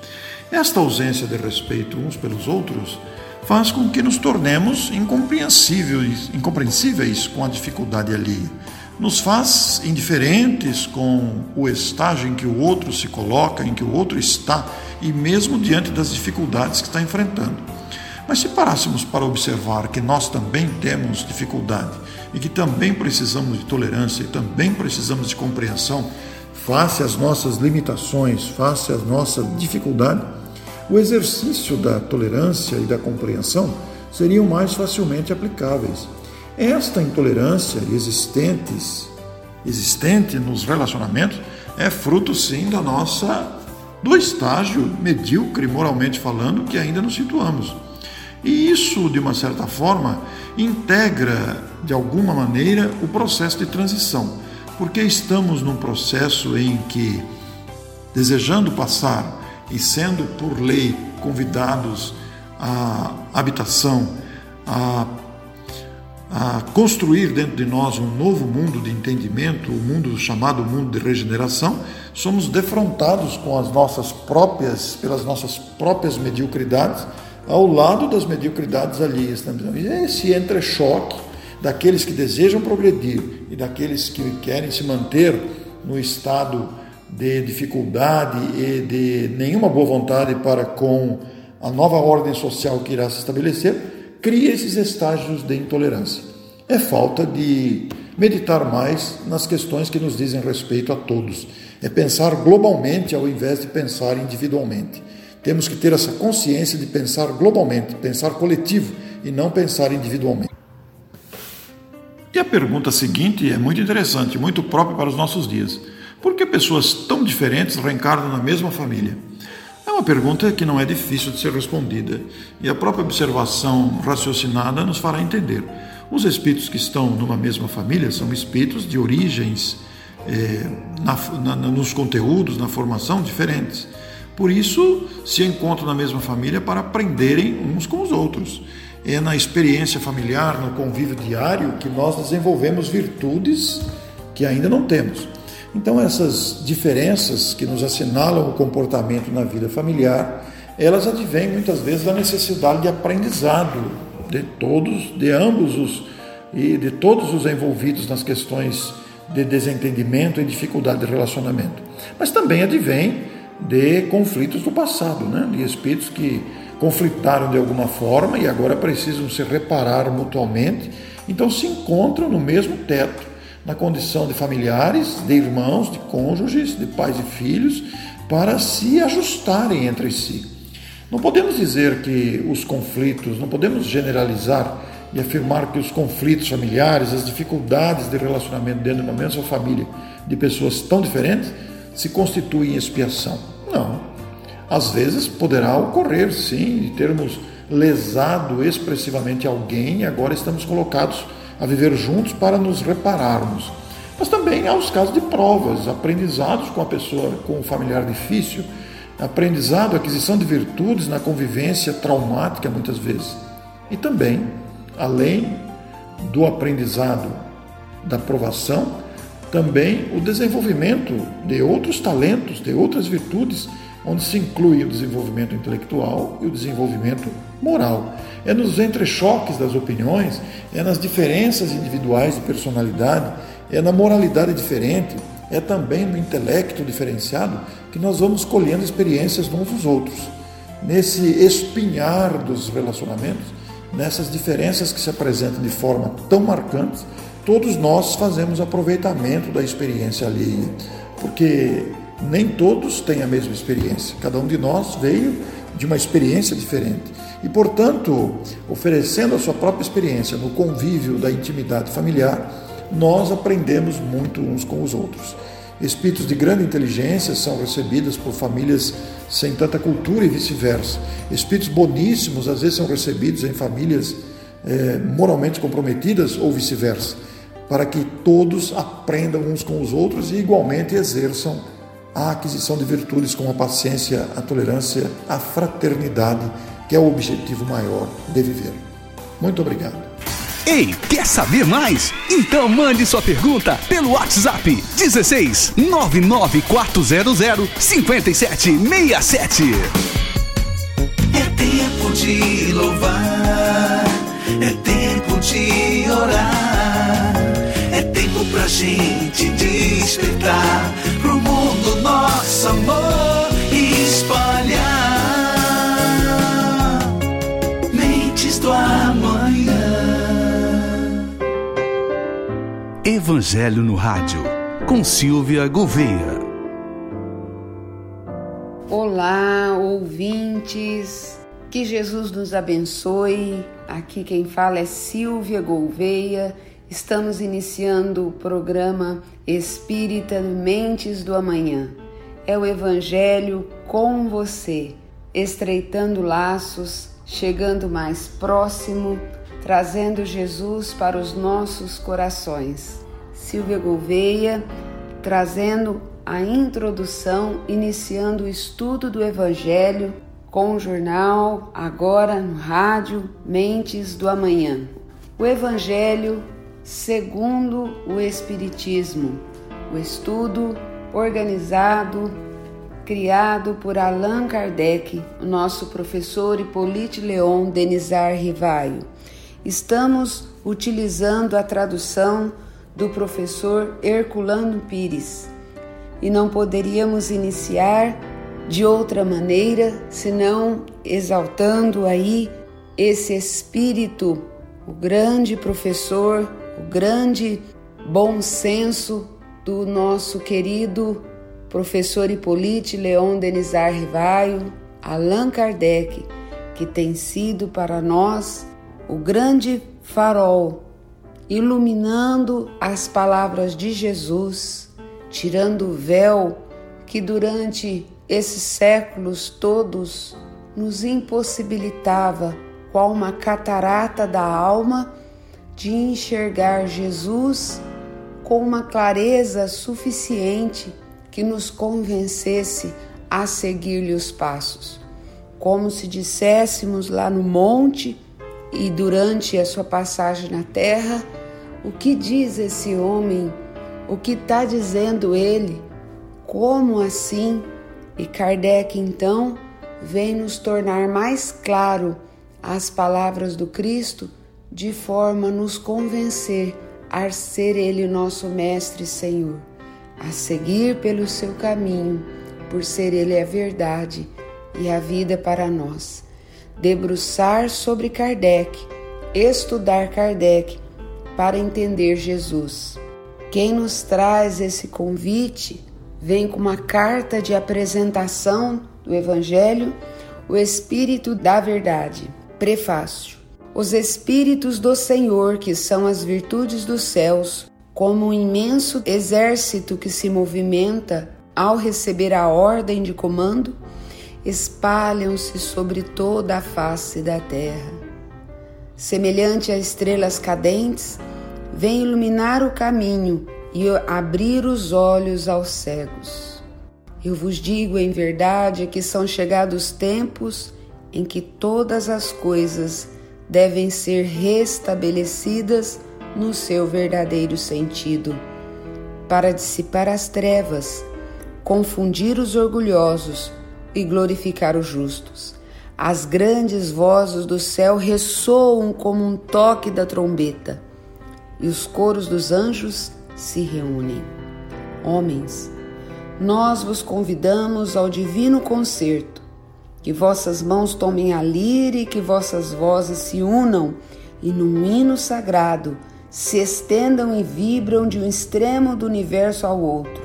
Esta ausência de respeito uns pelos outros faz com que nos tornemos incompreensíveis, incompreensíveis com a dificuldade alheia. Nos faz indiferentes com o estágio em que o outro se coloca, em que o outro está e mesmo diante das dificuldades que está enfrentando. Mas se parássemos para observar que nós também temos dificuldade e que também precisamos de tolerância e também precisamos de compreensão face às nossas limitações, face à nossa dificuldade, o exercício da tolerância e da compreensão seriam mais facilmente aplicáveis. Esta intolerância existentes, existente nos relacionamentos é fruto sim da nossa do estágio medíocre moralmente falando que ainda nos situamos. E isso, de uma certa forma, integra, de alguma maneira, o processo de transição, porque estamos num processo em que, desejando passar e sendo por lei convidados à habitação, a, a construir dentro de nós um novo mundo de entendimento, o um mundo chamado mundo de regeneração, somos defrontados com as nossas próprias, pelas nossas próprias mediocridades ao lado das mediocridades alheias. E esse entrechoque daqueles que desejam progredir e daqueles que querem se manter no estado de dificuldade e de nenhuma boa vontade para com a nova ordem social que irá se estabelecer, cria esses estágios de intolerância. É falta de meditar mais nas questões que nos dizem respeito a todos. É pensar globalmente ao invés de pensar individualmente. Temos que ter essa consciência de pensar globalmente, pensar coletivo e não pensar individualmente. E a pergunta seguinte é muito interessante, muito própria para os nossos dias. Por que pessoas tão diferentes reencarnam na mesma família? É uma pergunta que não é difícil de ser respondida e a própria observação raciocinada nos fará entender. Os espíritos que estão numa mesma família são espíritos de origens, eh, na, na, nos conteúdos, na formação diferentes. Por isso, se encontram na mesma família para aprenderem uns com os outros. É na experiência familiar, no convívio diário, que nós desenvolvemos virtudes que ainda não temos. Então, essas diferenças que nos assinalam o comportamento na vida familiar, elas advêm muitas vezes da necessidade de aprendizado de todos, de ambos os e de todos os envolvidos nas questões de desentendimento e dificuldade de relacionamento. Mas também advém de conflitos do passado, né? de espíritos que conflitaram de alguma forma e agora precisam se reparar mutuamente, então se encontram no mesmo teto, na condição de familiares, de irmãos, de cônjuges, de pais e filhos, para se ajustarem entre si. Não podemos dizer que os conflitos, não podemos generalizar e afirmar que os conflitos familiares, as dificuldades de relacionamento dentro de uma mesma família de pessoas tão diferentes, se constituem expiação. Não. Às vezes poderá ocorrer, sim, de termos lesado expressivamente alguém e agora estamos colocados a viver juntos para nos repararmos. Mas também há os casos de provas, aprendizados com a pessoa, com o familiar difícil, aprendizado, aquisição de virtudes na convivência traumática muitas vezes. E também, além do aprendizado da provação, também o desenvolvimento de outros talentos, de outras virtudes, onde se inclui o desenvolvimento intelectual e o desenvolvimento moral. É nos entrechoques das opiniões, é nas diferenças individuais de personalidade, é na moralidade diferente, é também no intelecto diferenciado que nós vamos colhendo experiências uns dos outros. Nesse espinhar dos relacionamentos, nessas diferenças que se apresentam de forma tão marcante, todos nós fazemos aproveitamento da experiência alheia, porque nem todos têm a mesma experiência. Cada um de nós veio de uma experiência diferente. E, portanto, oferecendo a sua própria experiência no convívio da intimidade familiar, nós aprendemos muito uns com os outros. Espíritos de grande inteligência são recebidos por famílias sem tanta cultura e vice-versa. Espíritos boníssimos às vezes são recebidos em famílias eh, moralmente comprometidas ou vice-versa, para que todos aprendam uns com os outros e igualmente exerçam a aquisição de virtudes como a paciência, a tolerância, a fraternidade, que é o objetivo maior de viver. Muito obrigado. Ei, quer saber mais? Então mande sua pergunta pelo WhatsApp 16 99400 5767. É tempo de louvar, é tempo de orar, pra gente despertar pro mundo nosso amor espalhar. Mentes do amanhã. Evangelho no Rádio, com Silvia Gouveia. Olá, ouvintes, que Jesus nos abençoe. Aqui quem fala é Silvia Gouveia. Estamos iniciando o programa Espírita Mentes do Amanhã. É o Evangelho com você, estreitando laços, chegando mais próximo trazendo Jesus para os nossos corações. Silvia Gouveia trazendo a introdução, iniciando o estudo do Evangelho com o jornal, agora no rádio Mentes do Amanhã. O Evangelho segundo o Espiritismo, o estudo organizado, criado por Allan Kardec, nosso professor Hippolyte Leon Denizar Rivaio estamos utilizando a tradução do professor Herculano Pires. E não poderíamos iniciar de outra maneira senão exaltando aí esse espírito, o grande professor, o grande bom senso do nosso querido professor Hippolyte Leon Denizar Rivaio, Allan Kardec, que tem sido para nós o grande farol, iluminando as palavras de Jesus, tirando o véu que durante esses séculos todos nos impossibilitava, qual uma catarata da alma, de enxergar Jesus com uma clareza suficiente que nos convencesse a seguir-lhe os passos. Como se disséssemos lá no monte e durante a sua passagem na terra, o que diz esse homem? O que está dizendo ele? Como assim? E Kardec então vem nos tornar mais claro as palavras do Cristo de forma a nos convencer a ser Ele nosso Mestre e Senhor, a seguir pelo seu caminho, por ser Ele a verdade e a vida para nós. debruçar sobre Kardec, estudar Kardec para entender Jesus. Quem nos traz esse convite vem com uma carta de apresentação do Evangelho, o Espírito da Verdade. Prefácio. Os Espíritos do Senhor, que são as virtudes dos céus, como um imenso exército que se movimenta ao receber a ordem de comando, espalham-se sobre toda a face da terra. Semelhante a estrelas cadentes, vem iluminar o caminho e abrir os olhos aos cegos. Eu vos digo em verdade que são chegados tempos em que todas as coisas devem ser restabelecidas no seu verdadeiro sentido, para dissipar as trevas, confundir os orgulhosos e glorificar os justos. As grandes vozes do céu ressoam como um toque da trombeta, e os coros dos anjos se reúnem. Homens, nós vos convidamos ao divino concerto, que vossas mãos tomem a lira e que vossas vozes se unam e num hino sagrado se estendam e vibram de um extremo do universo ao outro.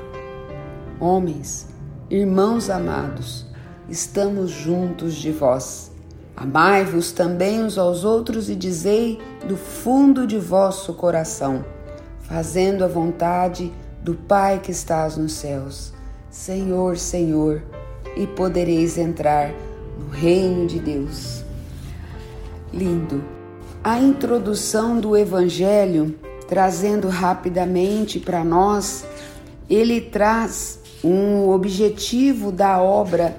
Homens, irmãos amados, estamos juntos de vós. Amai-vos também uns aos outros e dizei do fundo de vosso coração, fazendo a vontade do Pai que estás nos céus. Senhor, Senhor, e podereis entrar no reino de Deus. Lindo. A introdução do Evangelho, trazendo rapidamente para nós, ele traz um objetivo da obra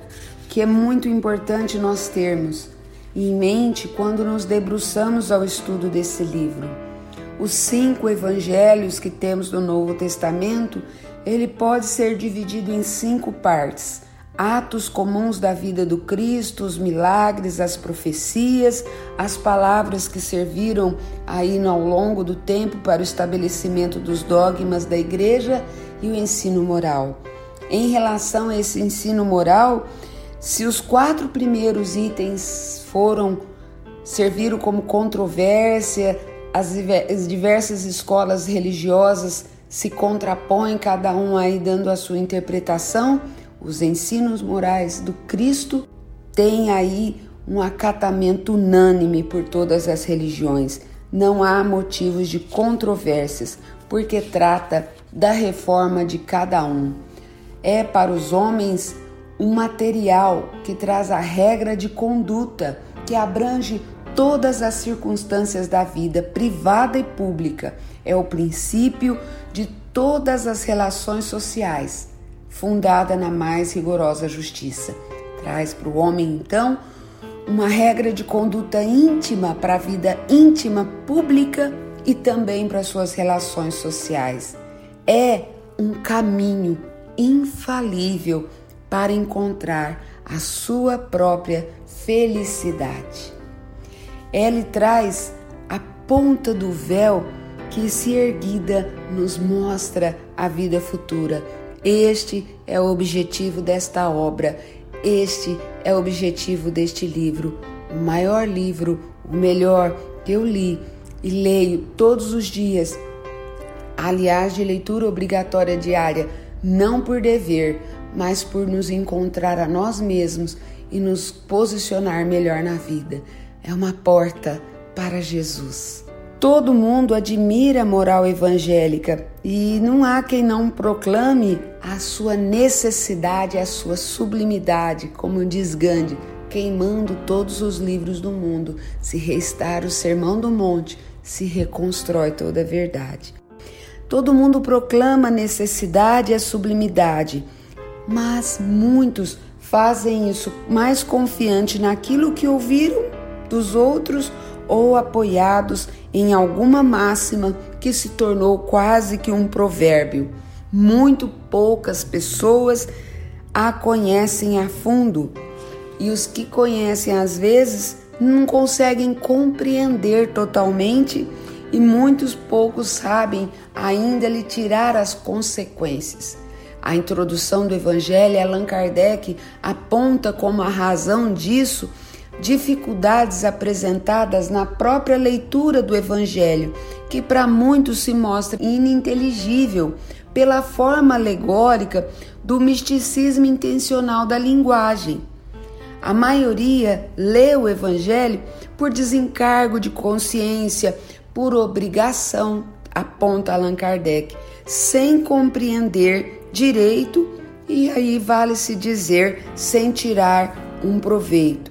que é muito importante nós termos em mente quando nos debruçamos ao estudo desse livro. Os cinco evangelhos que temos no Novo Testamento, ele pode ser dividido em cinco partes atos comuns da vida do Cristo, os milagres, as profecias, as palavras que serviram aí ao longo do tempo para o estabelecimento dos dogmas da igreja e o ensino moral. Em relação a esse ensino moral, se os quatro primeiros itens foram serviram como controvérsia, as diversas escolas religiosas se contrapõem, cada um aí dando a sua interpretação, os ensinos morais do Cristo têm aí um acatamento unânime por todas as religiões. Não há motivos de controvérsias, porque trata da reforma de cada um. É para os homens um material que traz a regra de conduta que abrange todas as circunstâncias da vida privada e pública. É o princípio de todas as relações sociais fundada na mais rigorosa justiça. Traz para o homem, então, uma regra de conduta íntima para a vida íntima pública e também para suas relações sociais. É um caminho infalível para encontrar a sua própria felicidade. Ele traz a ponta do véu que, se erguida, nos mostra a vida futura este é o objetivo desta obra, este é o objetivo deste livro, o maior livro, o melhor que eu li e leio todos os dias. Aliás, de leitura obrigatória diária, não por dever, mas por nos encontrar a nós mesmos e nos posicionar melhor na vida. É uma porta para Jesus. Todo mundo admira a moral evangélica e não há quem não proclame a sua necessidade, a sua sublimidade, como diz Gandhi, queimando todos os livros do mundo. Se restar o Sermão do Monte, se reconstrói toda a verdade. Todo mundo proclama a necessidade e a sublimidade, mas muitos fazem isso mais confiante naquilo que ouviram dos outros ou apoiados em alguma máxima que se tornou quase que um provérbio. Muito poucas pessoas a conhecem a fundo e os que conhecem às vezes não conseguem compreender totalmente e muitos poucos sabem ainda lhe tirar as consequências. A introdução do Evangelho, Allan Kardec aponta como a razão disso dificuldades apresentadas na própria leitura do Evangelho, que para muitos se mostra ininteligível pela forma alegórica do misticismo intencional da linguagem. A maioria lê o Evangelho por desencargo de consciência, por obrigação, aponta Allan Kardec, sem compreender direito e aí vale-se dizer sem tirar um proveito.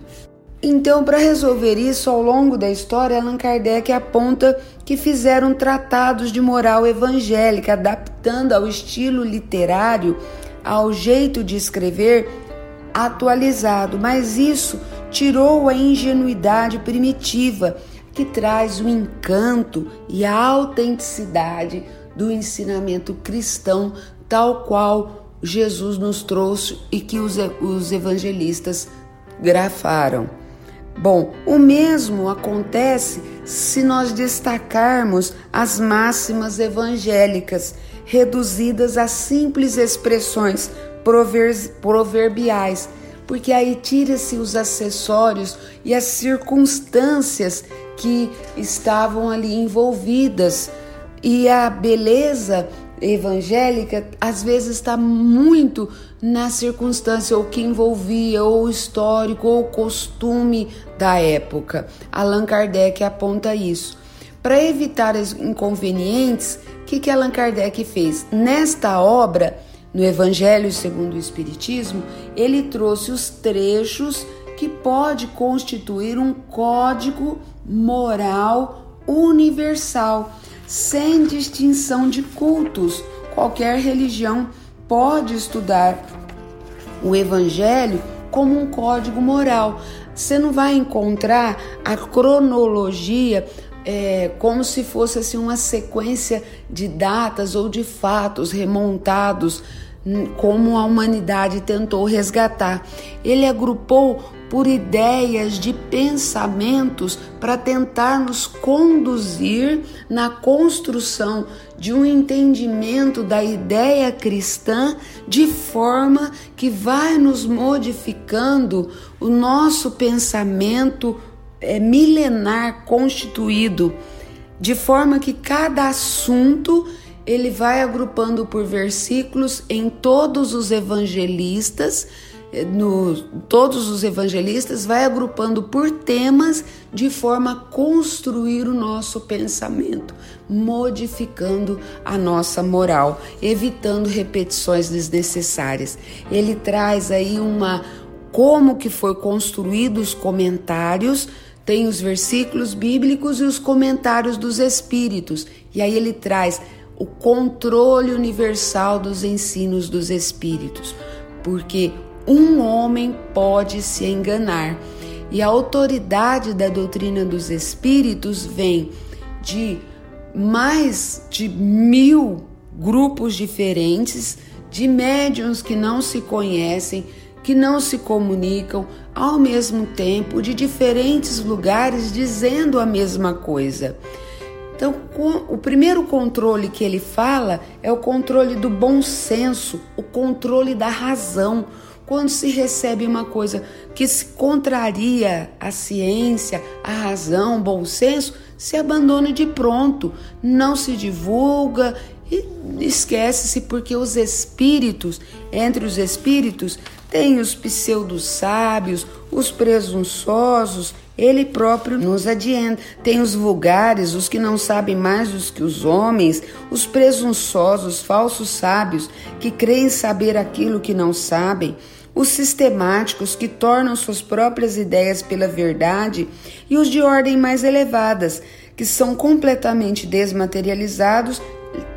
Então, para resolver isso, ao longo da história, Allan Kardec aponta que fizeram tratados de moral evangélica, adaptando ao estilo literário, ao jeito de escrever atualizado, mas isso tirou a ingenuidade primitiva que traz o encanto e a autenticidade do ensinamento cristão, tal qual Jesus nos trouxe e que os, os evangelistas grafaram. Bom, o mesmo acontece se nós destacarmos as máximas evangélicas, reduzidas a simples expressões proverbiais, porque aí tira-se os acessórios e as circunstâncias que estavam ali envolvidas. E a beleza evangélica às vezes está muito na circunstância ou que envolvia ou histórico ou costume da época. Allan Kardec aponta isso. Para evitar os inconvenientes, o que, que Allan Kardec fez? Nesta obra, no Evangelho segundo o Espiritismo, ele trouxe os trechos que pode constituir um código moral universal sem distinção de cultos. Qualquer religião pode estudar o Evangelho como um código moral. Você não vai encontrar a cronologia é, como se fosse assim, uma sequência de datas ou de fatos remontados como a humanidade tentou resgatar. Ele agrupou por ideias de pensamentos para tentar nos conduzir na construção de um entendimento da ideia cristã de forma que vai nos modificando o nosso pensamento é, milenar constituído, de forma que cada assunto ele vai agrupando por versículos em todos os evangelistas no, todos os evangelistas, vai agrupando por temas de forma a construir o nosso pensamento, modificando a nossa moral, evitando repetições desnecessárias. Ele traz aí uma como que foi construído os comentários, tem os versículos bíblicos e os comentários dos espíritos. E aí ele traz o controle universal dos ensinos dos espíritos, porque um homem pode se enganar. E a autoridade da doutrina dos espíritos vem de mais de mil grupos diferentes, de médiums que não se conhecem, que não se comunicam ao mesmo tempo, de diferentes lugares, dizendo a mesma coisa. Então, o primeiro controle que ele fala é o controle do bom senso, o controle da razão quando se recebe uma coisa que se contraria a ciência, a razão, o bom senso, se abandona de pronto, não se divulga e esquece-se porque os espíritos, entre os espíritos, tem os pseudos sábios, os presunçosos, ele próprio nos adianta. Tem os vulgares, os que não sabem mais do que os homens, os presunçosos, falsos sábios, que creem saber aquilo que não sabem os sistemáticos que tornam suas próprias ideias pela verdade e os de ordem mais elevadas, que são completamente desmaterializados,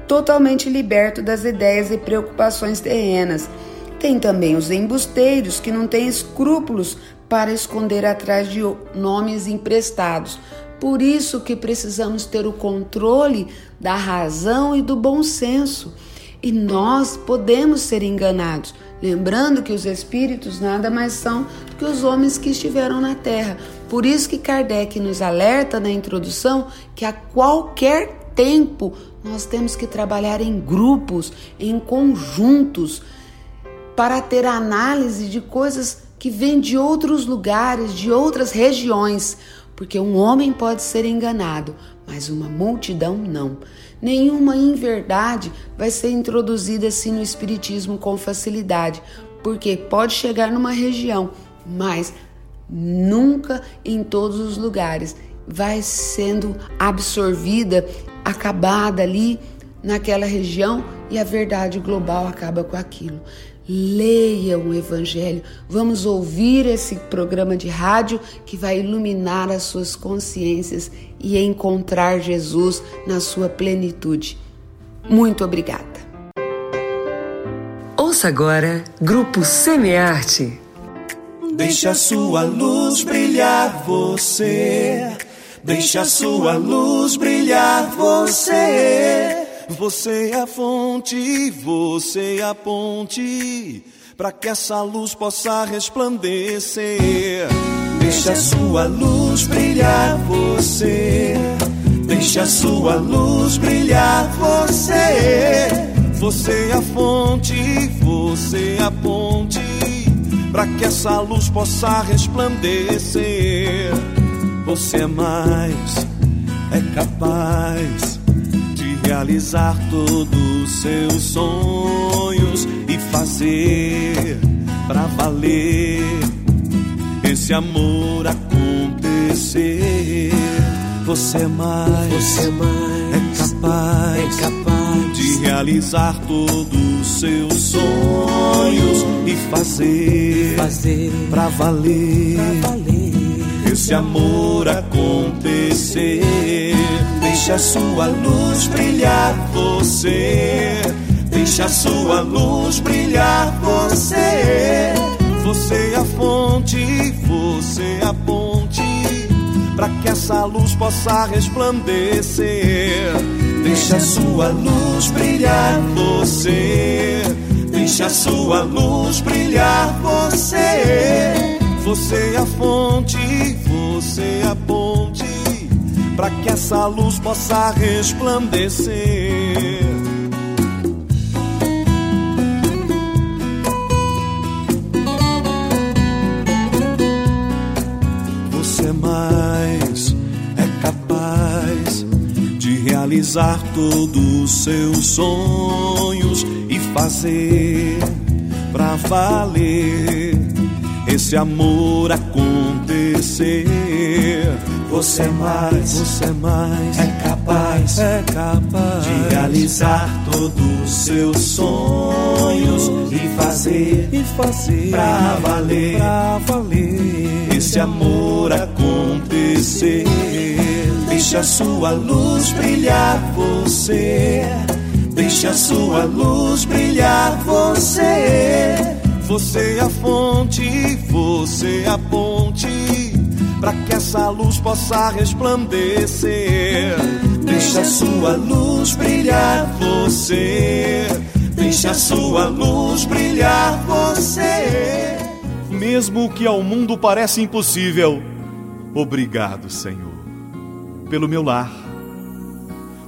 totalmente libertos das ideias e preocupações terrenas. Tem também os embusteiros que não têm escrúpulos para esconder atrás de nomes emprestados. Por isso que precisamos ter o controle da razão e do bom senso. E nós podemos ser enganados, lembrando que os espíritos nada mais são do que os homens que estiveram na Terra. Por isso que Kardec nos alerta na introdução que a qualquer tempo nós temos que trabalhar em grupos, em conjuntos, para ter análise de coisas que vêm de outros lugares, de outras regiões, porque um homem pode ser enganado, mas uma multidão não. Nenhuma inverdade vai ser introduzida assim no Espiritismo com facilidade, porque pode chegar numa região, mas nunca em todos os lugares. Vai sendo absorvida, acabada ali naquela região e a verdade global acaba com aquilo. Leia o Evangelho, vamos ouvir esse programa de rádio que vai iluminar as suas consciências e encontrar Jesus na sua plenitude. Muito obrigada. Ouça agora Grupo Semearte. Deixa a sua luz brilhar você. Deixa a sua luz brilhar você. Você é a fonte, você é a ponte, para que essa luz possa resplandecer. Deixa a sua luz brilhar você. Deixa a sua luz brilhar você. Você é a fonte, você é a ponte, para que essa luz possa resplandecer. Você é mais, é capaz realizar todos os seus sonhos e fazer para valer esse amor acontecer. Você é mais, você é, mais, é capaz, é capaz de realizar todos os seus sonhos e fazer, fazer para valer, valer esse amor acontecer. Deixa a sua luz brilhar você. Deixa a sua luz brilhar você. Você é a fonte, você é a ponte, para que essa luz possa resplandecer. Deixa a sua luz brilhar você. Deixa a sua luz brilhar você. Você é a fonte, você é a ponte para que essa luz possa resplandecer. Você mais é capaz de realizar todos os seus sonhos e fazer para valer esse amor acontecer você é mais, você é mais, é capaz, é capaz. De realizar todos os seus sonhos e fazer, e fazer. Pra valer, pra valer. Esse amor acontecer. Deixa a sua luz brilhar você, deixa a sua luz brilhar você. Você é a fonte, você é a ponte para que essa luz possa resplandecer. Deixa a sua luz brilhar você. Deixa a sua luz brilhar você. Mesmo que ao mundo pareça impossível, obrigado, Senhor, pelo meu lar.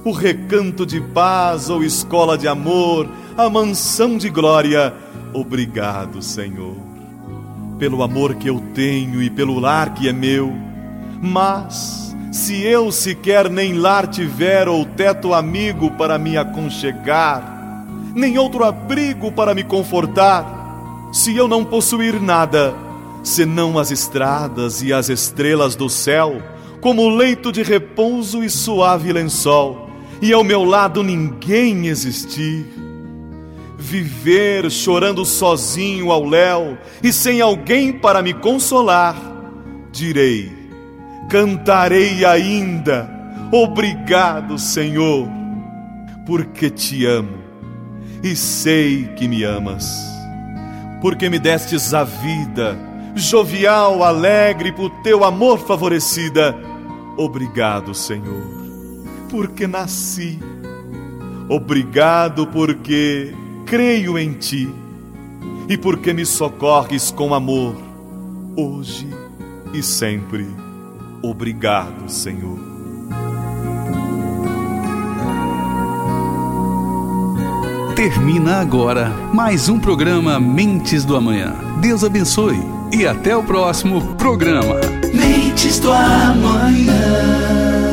O recanto de paz ou escola de amor, a mansão de glória, obrigado, Senhor pelo amor que eu tenho e pelo lar que é meu. Mas, se eu sequer nem lar tiver ou teto amigo para me aconchegar, nem outro abrigo para me confortar, se eu não possuir nada, senão as estradas e as estrelas do céu, como leito de repouso e suave lençol, e ao meu lado ninguém existir, viver chorando sozinho ao léu e sem alguém para me consolar, direi, cantarei ainda, obrigado, Senhor, porque te amo e sei que me amas, porque me destes a vida, jovial, alegre, por teu amor favorecida. Obrigado, Senhor, porque nasci. Obrigado porque creio em ti e porque me socorres com amor, hoje e sempre. Obrigado, Senhor. Termina agora mais um programa Mentes do Amanhã. Deus abençoe. e até o próximo programa. Mentes do Amanhã.